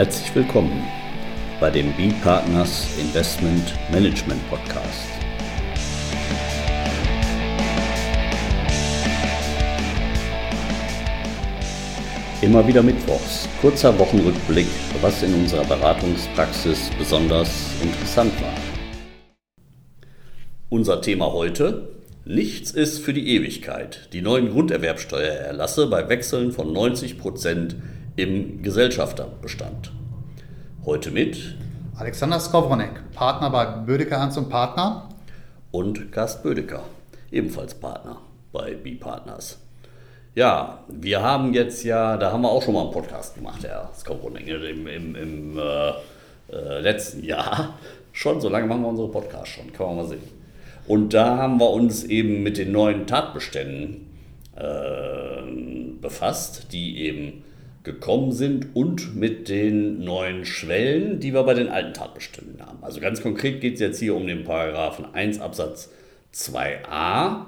Herzlich willkommen bei dem B-Partners Investment Management Podcast. Immer wieder Mittwochs, kurzer Wochenrückblick, was in unserer Beratungspraxis besonders interessant war. Unser Thema heute, nichts ist für die Ewigkeit. Die neuen Grunderwerbsteuererlasse bei Wechseln von 90 Im Gesellschafterbestand. Heute mit Alexander Skowronek, Partner bei Bödecker Ernst und Partner. Und Gast Bödecker, ebenfalls Partner bei B-Partners. Ja, wir haben jetzt ja, da haben wir auch schon mal einen Podcast gemacht, Herr Skowronek, im, im, im äh, äh, letzten Jahr. Schon, so lange machen wir unsere Podcasts schon, kann man mal sehen. Und da haben wir uns eben mit den neuen Tatbeständen äh, befasst, die eben gekommen sind und mit den neuen Schwellen, die wir bei den alten Tatbeständen haben. Also ganz konkret geht es jetzt hier um den Paragraphen 1 Absatz 2a.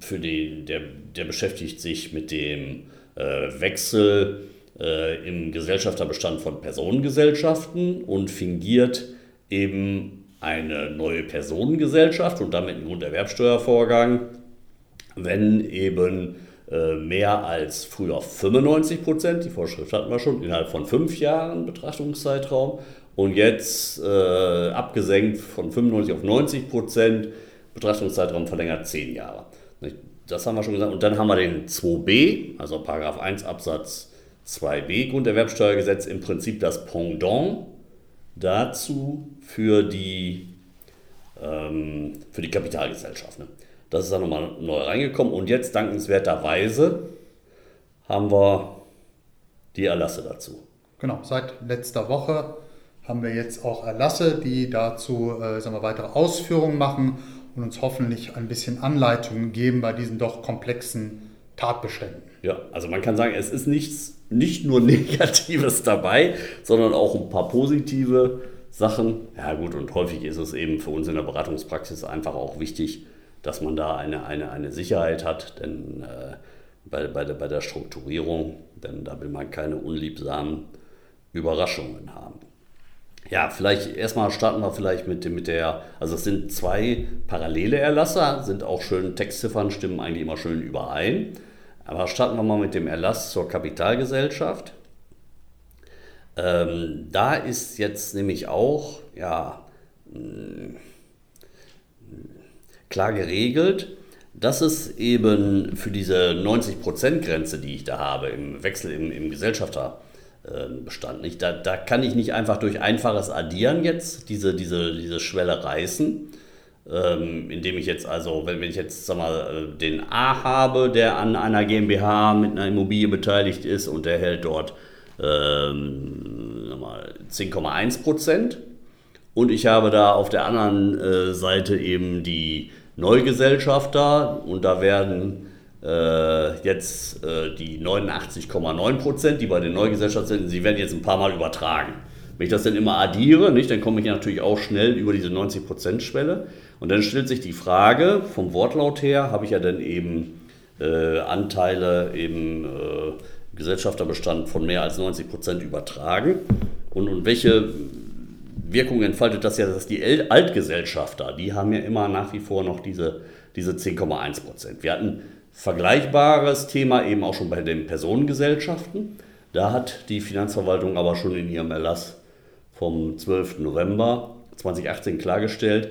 Für den, der, der beschäftigt sich mit dem äh, Wechsel äh, im Gesellschafterbestand von Personengesellschaften und fingiert eben eine neue Personengesellschaft und damit einen Grunderwerbsteuervorgang, wenn eben mehr als früher 95 Prozent, die Vorschrift hatten wir schon, innerhalb von fünf Jahren Betrachtungszeitraum und jetzt äh, abgesenkt von 95 auf 90 Prozent, Betrachtungszeitraum verlängert zehn Jahre. Das haben wir schon gesagt. Und dann haben wir den 2b, also Paragraph 1 Absatz 2b Grunderwerbsteuergesetz, im Prinzip das Pendant dazu für die, ähm, für die Kapitalgesellschaft. Ne? Das ist dann nochmal neu reingekommen. Und jetzt dankenswerterweise haben wir die Erlasse dazu. Genau, seit letzter Woche haben wir jetzt auch Erlasse, die dazu äh, sagen wir, weitere Ausführungen machen und uns hoffentlich ein bisschen Anleitungen geben bei diesen doch komplexen Tatbeständen. Ja, also man kann sagen, es ist nichts, nicht nur Negatives dabei, sondern auch ein paar positive Sachen. Ja gut, und häufig ist es eben für uns in der Beratungspraxis einfach auch wichtig, dass man da eine, eine, eine Sicherheit hat, denn äh, bei, bei, der, bei der Strukturierung, denn da will man keine unliebsamen Überraschungen haben. Ja, vielleicht erstmal starten wir vielleicht mit, mit der, also es sind zwei parallele Erlasser, sind auch schön, Textziffern stimmen eigentlich immer schön überein. Aber starten wir mal mit dem Erlass zur Kapitalgesellschaft. Ähm, da ist jetzt nämlich auch, ja, hm, klar geregelt, dass es eben für diese 90%-Grenze, die ich da habe, im Wechsel im, im Gesellschafterbestand, nicht, da, da kann ich nicht einfach durch einfaches Addieren jetzt diese, diese, diese Schwelle reißen, ähm, indem ich jetzt also, wenn, wenn ich jetzt sag mal, den A habe, der an einer GmbH mit einer Immobilie beteiligt ist und der hält dort ähm, 10,1 Prozent und ich habe da auf der anderen äh, Seite eben die Neugesellschafter und da werden äh, jetzt äh, die 89,9 Prozent, die bei den Neugesellschaftern sind, sie werden jetzt ein paar Mal übertragen. Wenn ich das dann immer addiere, nicht, dann komme ich natürlich auch schnell über diese 90%-Schwelle. Und dann stellt sich die Frage, vom Wortlaut her, habe ich ja dann eben äh, Anteile im äh, Gesellschafterbestand von mehr als 90% übertragen. Und, und welche Wirkung entfaltet das ja, dass die Altgesellschafter, die haben ja immer nach wie vor noch diese, diese 10,1 Prozent. Wir hatten vergleichbares Thema eben auch schon bei den Personengesellschaften. Da hat die Finanzverwaltung aber schon in ihrem Erlass vom 12. November 2018 klargestellt,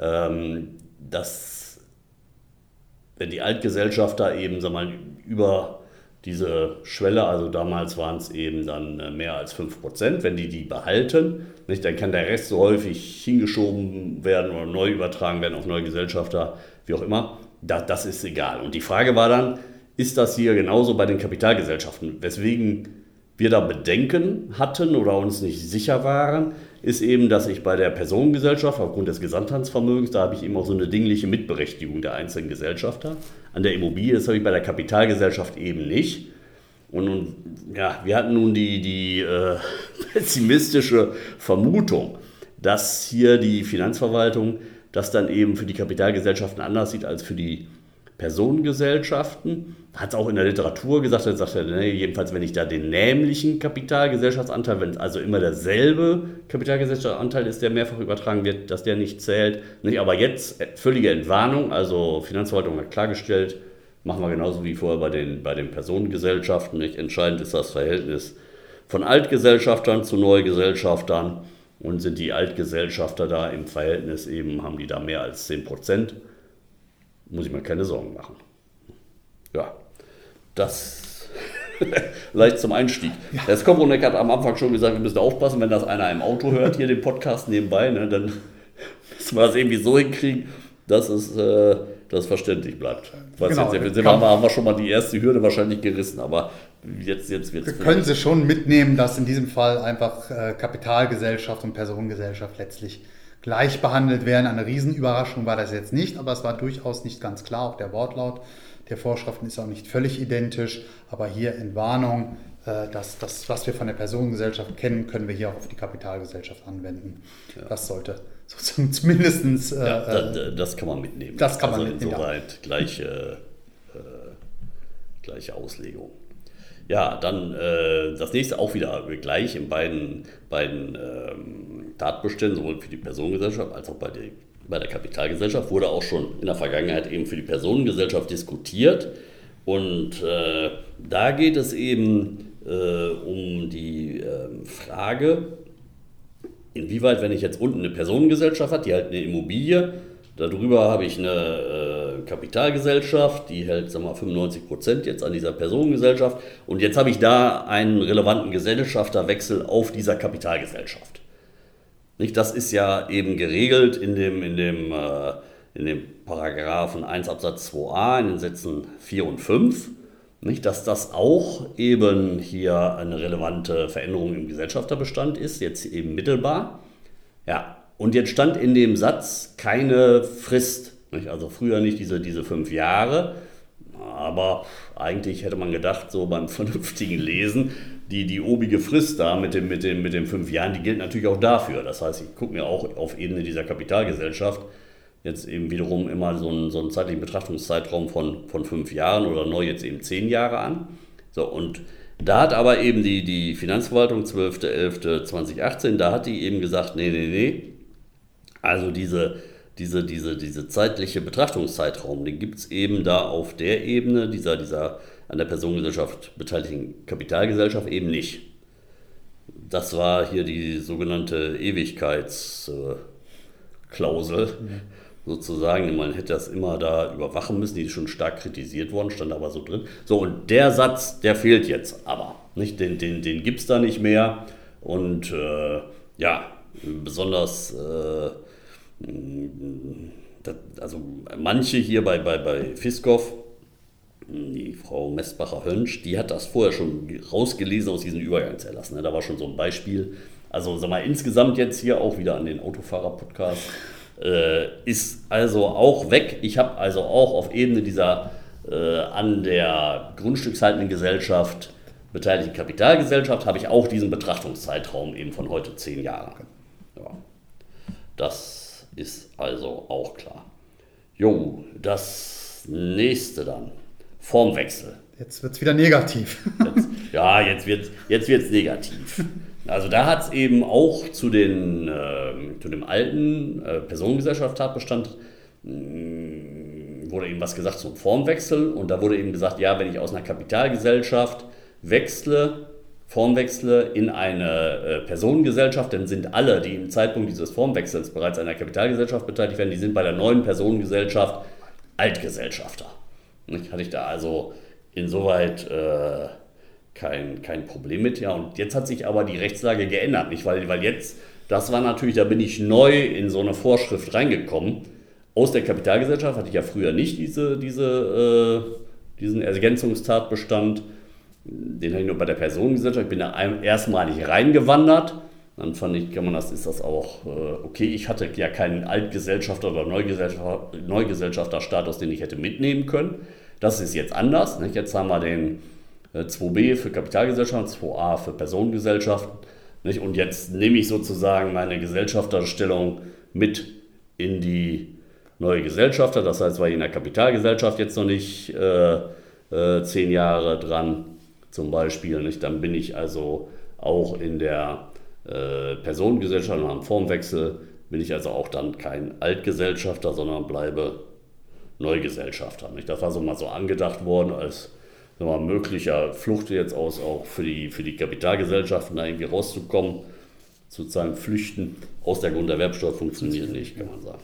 ähm, dass wenn die Altgesellschafter eben sag mal, über diese Schwelle, also damals waren es eben dann äh, mehr als 5%, wenn die die behalten, nicht, dann kann der Rest so häufig hingeschoben werden oder neu übertragen werden auf neue Gesellschafter, wie auch immer. Das, das ist egal. Und die Frage war dann, ist das hier genauso bei den Kapitalgesellschaften? Weswegen wir da Bedenken hatten oder uns nicht sicher waren, ist eben, dass ich bei der Personengesellschaft aufgrund des Gesamthandsvermögens, da habe ich eben auch so eine dingliche Mitberechtigung der einzelnen Gesellschafter. An der Immobilie, das habe ich bei der Kapitalgesellschaft eben nicht. Und, und ja, wir hatten nun die, die äh, pessimistische Vermutung, dass hier die Finanzverwaltung das dann eben für die Kapitalgesellschaften anders sieht als für die Personengesellschaften. Hat es auch in der Literatur gesagt, er sagt, nee, jedenfalls wenn ich da den nämlichen Kapitalgesellschaftsanteil, wenn also immer derselbe Kapitalgesellschaftsanteil ist, der mehrfach übertragen wird, dass der nicht zählt. Nicht, aber jetzt völlige Entwarnung, also Finanzverwaltung hat klargestellt, machen wir genauso wie vorher bei den, bei den Personengesellschaften. Nicht? Entscheidend ist das Verhältnis von Altgesellschaftern zu Neugesellschaftern und sind die Altgesellschafter da im Verhältnis eben, haben die da mehr als 10 Prozent, muss ich mir keine Sorgen machen. Ja, das leicht zum Einstieg. Ja. Der Skowronek hat am Anfang schon gesagt, wir müssen aufpassen, wenn das einer im Auto hört, hier den Podcast nebenbei, ne, dann müssen wir das irgendwie so hinkriegen, dass es, äh, dass verständlich bleibt. Was genau, jetzt, jetzt haben, wir, haben wir schon mal die erste Hürde wahrscheinlich gerissen, aber jetzt, jetzt wird es. Können Sie schon mitnehmen, dass in diesem Fall einfach äh, Kapitalgesellschaft und Personengesellschaft letztlich gleich behandelt werden. Eine Riesenüberraschung war das jetzt nicht, aber es war durchaus nicht ganz klar, auch der Wortlaut der Vorschriften ist auch nicht völlig identisch, aber hier in Warnung, äh, dass das, was wir von der Personengesellschaft kennen, können wir hier auch auf die Kapitalgesellschaft anwenden. Ja. Das sollte sozusagen zumindest. Äh, ja, das, das, kann man mitnehmen. Das kann also man mitnehmen. Insoweit ja. gleiche, äh, gleiche Auslegung. Ja, dann äh, das nächste auch wieder gleich in beiden, beiden ähm, Tatbeständen, sowohl für die Personengesellschaft als auch bei der, bei der Kapitalgesellschaft, wurde auch schon in der Vergangenheit eben für die Personengesellschaft diskutiert. Und äh, da geht es eben äh, um die ähm, Frage, inwieweit, wenn ich jetzt unten eine Personengesellschaft habe, die halt eine Immobilie, darüber habe ich eine äh, Kapitalgesellschaft, die hält sagen wir, 95 Prozent jetzt an dieser Personengesellschaft und jetzt habe ich da einen relevanten Gesellschafterwechsel auf dieser Kapitalgesellschaft. Nicht, das ist ja eben geregelt in dem, in dem, äh, in dem Paragraphen 1 Absatz 2a in den Sätzen 4 und 5. Nicht, dass das auch eben hier eine relevante Veränderung im Gesellschafterbestand ist, jetzt eben mittelbar. Ja, und jetzt stand in dem Satz keine Frist. Also früher nicht diese, diese fünf Jahre, aber eigentlich hätte man gedacht, so beim vernünftigen Lesen, die, die obige Frist da mit den mit dem, mit den fünf Jahren, die gilt natürlich auch dafür. Das heißt, ich gucke mir auch auf Ebene dieser Kapitalgesellschaft jetzt eben wiederum immer so einen, so einen zeitlichen Betrachtungszeitraum von, von fünf Jahren oder neu jetzt eben zehn Jahre an. So, und da hat aber eben die, die Finanzverwaltung 12.11.2018, da hat die eben gesagt, nee, nee, nee, also diese, diese, diese, diese zeitliche Betrachtungszeitraum, den gibt es eben da auf der Ebene dieser, dieser an der Personengesellschaft beteiligten Kapitalgesellschaft eben nicht. Das war hier die sogenannte Ewigkeitsklausel. Mhm sozusagen. Man hätte das immer da überwachen müssen, die ist schon stark kritisiert worden, stand aber so drin. So, und der Satz, der fehlt jetzt aber. Nicht? Den, den, den gibt es da nicht mehr. Und äh, ja, besonders, äh, das, also manche hier bei, bei, bei Fiskov, die Frau Messbacher-Hönsch, die hat das vorher schon rausgelesen aus diesen Übergangserlassen. Ne? Da war schon so ein Beispiel. Also sag mal, insgesamt jetzt hier auch wieder an den Autofahrer-Podcast äh, ist also auch weg. Ich habe also auch auf Ebene dieser äh, an der grundstückshaltenden Gesellschaft beteiligten Kapitalgesellschaft habe ich auch diesen Betrachtungszeitraum eben von heute zehn Jahre. Ja. Das ist also auch klar. Jo, das nächste dann. Formwechsel. Jetzt wird es wieder negativ. Jetzt, ja, jetzt wird es jetzt wird's negativ. Also da hat es eben auch zu, den, äh, zu dem alten äh, Personengesellschaft-Tatbestand äh, wurde eben was gesagt zum Formwechsel und da wurde eben gesagt, ja, wenn ich aus einer Kapitalgesellschaft wechsle, Formwechsle in eine äh, Personengesellschaft, dann sind alle, die im Zeitpunkt dieses Formwechsels bereits einer Kapitalgesellschaft beteiligt werden, die sind bei der neuen Personengesellschaft Altgesellschafter. Nicht? Hatte ich da also insoweit äh, kein, kein Problem mit. Ja, und jetzt hat sich aber die Rechtslage geändert, nicht? Weil, weil jetzt, das war natürlich, da bin ich neu in so eine Vorschrift reingekommen. Aus der Kapitalgesellschaft hatte ich ja früher nicht diese, diese, äh, diesen Ergänzungstatbestand. Den hatte ich nur bei der Personengesellschaft. Ich bin da erstmalig reingewandert. Dann fand ich, kann man das, ist das auch äh, okay. Ich hatte ja keinen Altgesellschafter oder Neugesellschafter, Neugesellschafterstatus, den ich hätte mitnehmen können. Das ist jetzt anders. Nicht? Jetzt haben wir den 2b äh, für Kapitalgesellschaften, 2a für Personengesellschaften. Nicht? Und jetzt nehme ich sozusagen meine Gesellschafterstellung mit in die neue Gesellschafter. Das heißt, war ich in der Kapitalgesellschaft jetzt noch nicht äh, äh, zehn Jahre dran, zum Beispiel. Nicht? Dann bin ich also auch in der äh, Personengesellschaft nach dem Formwechsel, bin ich also auch dann kein Altgesellschafter, sondern bleibe Neugesellschafter. Nicht? Das war so mal so angedacht worden als mal, möglicher Flucht jetzt aus, auch für die, für die Kapitalgesellschaften da irgendwie rauszukommen, sozusagen flüchten aus der Grunderwerbsteuer funktioniert nicht, kann man sagen.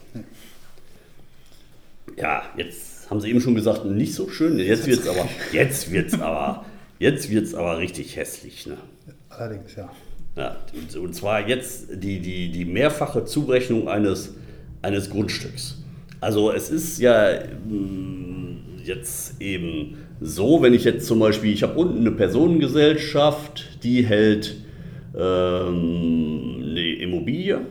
Ja, jetzt haben Sie eben schon gesagt, nicht so schön. Jetzt wird es aber, jetzt wird's aber, jetzt wird's aber richtig hässlich. Ne? Allerdings, ja. ja. Und zwar jetzt die, die, die mehrfache Zurechnung eines, eines Grundstücks. Also es ist ja mm, jetzt eben so, wenn ich jetzt zum Beispiel, ich habe unten eine Personengesellschaft, die hält ähm, eine Immobilie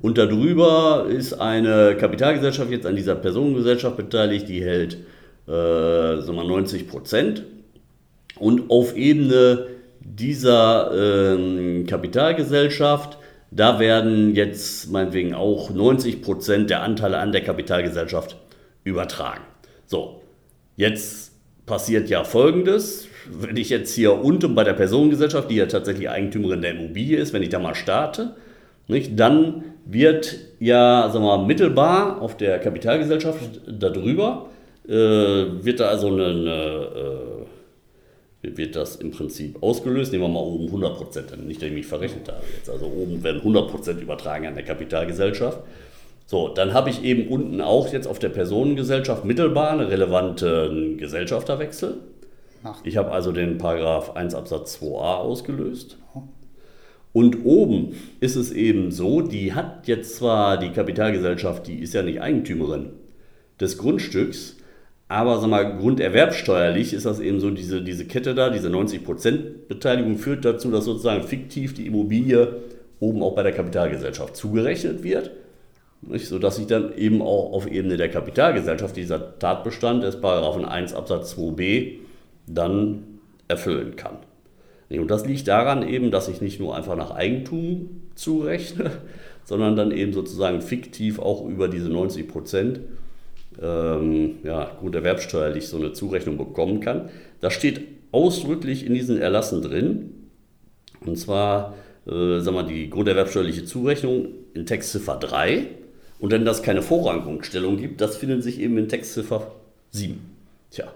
und darüber ist eine Kapitalgesellschaft jetzt an dieser Personengesellschaft beteiligt, die hält äh, sagen wir 90 Prozent. Und auf Ebene dieser ähm, Kapitalgesellschaft, da werden jetzt meinetwegen auch 90 Prozent der Anteile an der Kapitalgesellschaft übertragen. So, jetzt passiert ja Folgendes. Wenn ich jetzt hier unten bei der Personengesellschaft, die ja tatsächlich Eigentümerin der Immobilie ist, wenn ich da mal starte, nicht, dann wird ja sagen wir mal, mittelbar auf der Kapitalgesellschaft darüber, äh, wird da also eine, eine äh, wird das im Prinzip ausgelöst. Nehmen wir mal oben 100 Prozent, nicht, dass ich mich verrechnet habe jetzt. Also oben werden 100 Prozent übertragen an der Kapitalgesellschaft. So, dann habe ich eben unten auch jetzt auf der Personengesellschaft mittelbar einen relevanten Gesellschafterwechsel. Ich habe also den Paragraph 1 Absatz 2a ausgelöst. Und oben ist es eben so, die hat jetzt zwar die Kapitalgesellschaft, die ist ja nicht Eigentümerin des Grundstücks, aber sag mal, grunderwerbsteuerlich ist das eben so, diese, diese Kette da, diese 90% Beteiligung führt dazu, dass sozusagen fiktiv die Immobilie oben auch bei der Kapitalgesellschaft zugerechnet wird. Nicht? Sodass ich dann eben auch auf Ebene der Kapitalgesellschaft dieser Tatbestand des Paragraphen 1 Absatz 2b dann erfüllen kann. Und das liegt daran eben, dass ich nicht nur einfach nach Eigentum zurechne, sondern dann eben sozusagen fiktiv auch über diese 90 Prozent ähm, ja, grunderwerbsteuerlich so eine Zurechnung bekommen kann. Das steht ausdrücklich in diesen Erlassen drin. Und zwar, äh, sagen wir, die grunderwerbsteuerliche Zurechnung in Textziffer 3. Und wenn das keine Vorrangungsstellung gibt, das findet sich eben in Textziffer 7. Tja,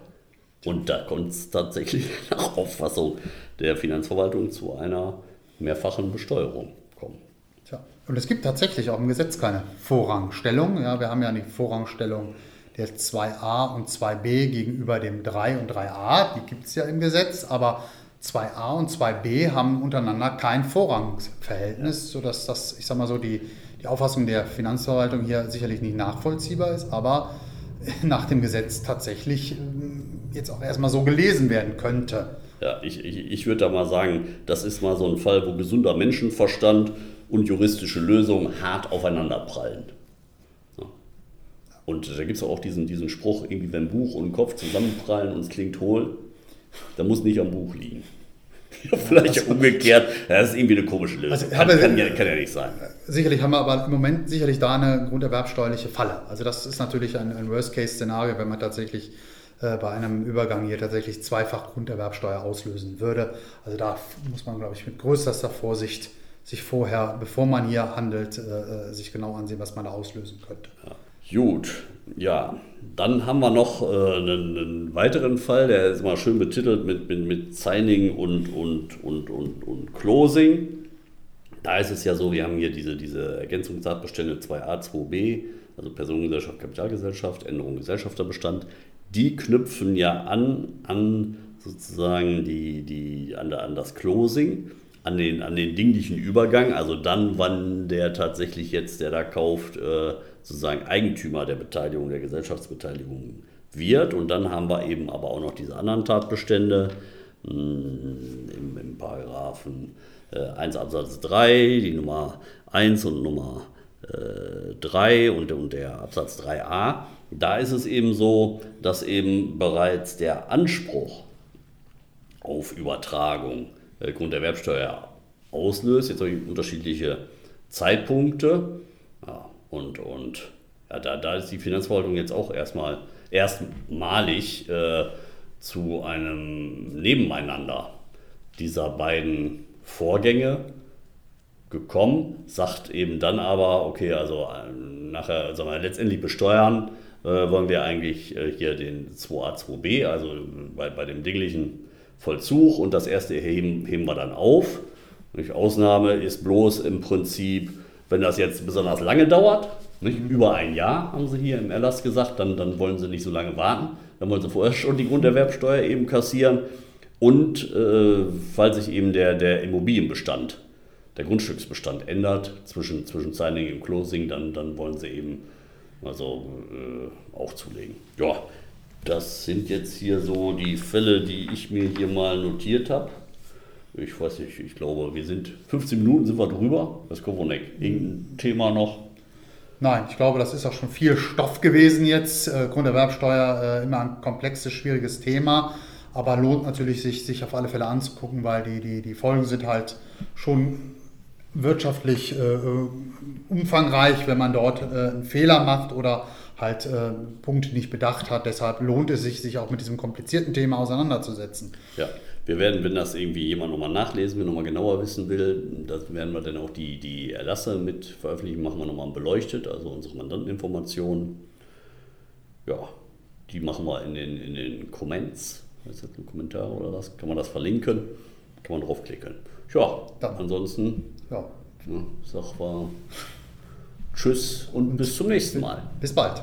und da kommt es tatsächlich nach Auffassung der Finanzverwaltung zu einer mehrfachen Besteuerung kommen. Tja. Und es gibt tatsächlich auch im Gesetz keine Vorrangstellung. Ja, wir haben ja eine Vorrangstellung der 2a und 2b gegenüber dem 3 und 3a. Die gibt es ja im Gesetz, aber 2a und 2b haben untereinander kein Vorrangverhältnis, sodass das, ich sag mal so, die, die Auffassung der Finanzverwaltung hier sicherlich nicht nachvollziehbar ist, aber nach dem Gesetz tatsächlich ähm, jetzt auch erstmal so gelesen werden könnte. Ja, ich, ich, ich würde da mal sagen, das ist mal so ein Fall, wo gesunder Menschenverstand und juristische Lösungen hart aufeinanderprallen. Ja. Und da gibt es auch diesen, diesen Spruch, irgendwie wenn Buch und Kopf zusammenprallen und es klingt hohl, da muss nicht am Buch liegen. Vielleicht ja, umgekehrt, das ist irgendwie eine komische Lösung. Also, kann, kann, ja, kann, ja, nicht sein. Sicherlich haben wir aber im Moment sicherlich da eine grunderwerbsteuerliche Falle. Also das ist natürlich ein, ein Worst-Case-Szenario, wenn man tatsächlich äh, bei einem Übergang hier tatsächlich zweifach Grunderwerbsteuer auslösen würde. Also da muss man, glaube ich, mit größter Vorsicht sich vorher, bevor man hier handelt, äh, äh, sich genau ansehen, was man da auslösen könnte. Ja. Gut, ja. Dann haben wir noch äh, einen, einen, weiteren Fall, der ist mal schön betitelt mit, mit, mit Signing und, und, und, und, und Closing. Da ist es ja so, wir haben hier diese, diese Ergänzungsdatbestände 2a, 2b, also Personengesellschaft, Kapitalgesellschaft, Änderung Gesellschafterbestand die knüpfen ja an, an sozusagen die, die, an, an das Closing, an den, an den dinglichen Übergang, also dann, wann der tatsächlich jetzt, der da kauft, äh, sozusagen Eigentümer der Beteiligung, der Gesellschaftsbeteiligung wird. Und dann haben wir eben aber auch noch diese anderen Tatbestände mh, hm, im, im Paragraphen äh, 1 Absatz 3, die Nummer 1 und Nummer äh, 3 und, und der Absatz 3a. Da ist es eben so, dass eben bereits der Anspruch auf Übertragung äh, Grunderwerbsteuer auslöst. Jetzt habe ich unterschiedliche Zeitpunkte ja, und, und ja, da, da ist die Finanzverwaltung jetzt auch erstmal erstmalig äh, zu einem Nebeneinander dieser beiden Vorgänge gekommen, sagt eben dann aber, okay, also äh, nachher, sagen wir, letztendlich besteuern äh, wollen wir eigentlich äh, hier den 2a, 2b, also bei, bei dem dinglichen Vollzug und das erste heben, heben wir dann auf. Nicht? Ausnahme ist bloß im Prinzip, wenn das jetzt besonders lange dauert, nicht? über ein Jahr haben sie hier im Erlass gesagt, dann, dann wollen sie nicht so lange warten, dann wollen sie vorher schon die Grunderwerbsteuer eben kassieren und äh, falls sich eben der, der Immobilienbestand der Grundstücksbestand ändert zwischen, zwischen Signing und Closing, dann, dann wollen sie eben also äh, auch zulegen. Ja, das sind jetzt hier so die Fälle, die ich mir hier mal notiert habe. Ich weiß nicht, ich glaube, wir sind 15 Minuten sind wir drüber. Das nicht. Irgendein Thema noch? Nein, ich glaube, das ist auch schon viel Stoff gewesen jetzt. Äh, Grunderwerbsteuer äh, immer ein komplexes, schwieriges Thema. Aber lohnt natürlich, sich, sich auf alle Fälle anzugucken, weil die, die, die Folgen sind halt schon wirtschaftlich äh, umfangreich, wenn man dort äh, einen Fehler macht oder halt äh, Punkte nicht bedacht hat. Deshalb lohnt es sich, sich auch mit diesem komplizierten Thema auseinanderzusetzen. Ja, wir werden, wenn das irgendwie jemand nochmal nachlesen will, nochmal genauer wissen will, das werden wir dann auch die, die Erlasse mit veröffentlichen, machen wir nochmal beleuchtet, also unsere Mandanteninformationen. Ja, die machen wir in den, in den Comments. Ist das ein Kommentar oder was? Kann man das verlinken? Kann man draufklicken. Ja, dann. ansonsten ja. Ja, sag mal Tschüss und bis zum nächsten Mal. Bis bald.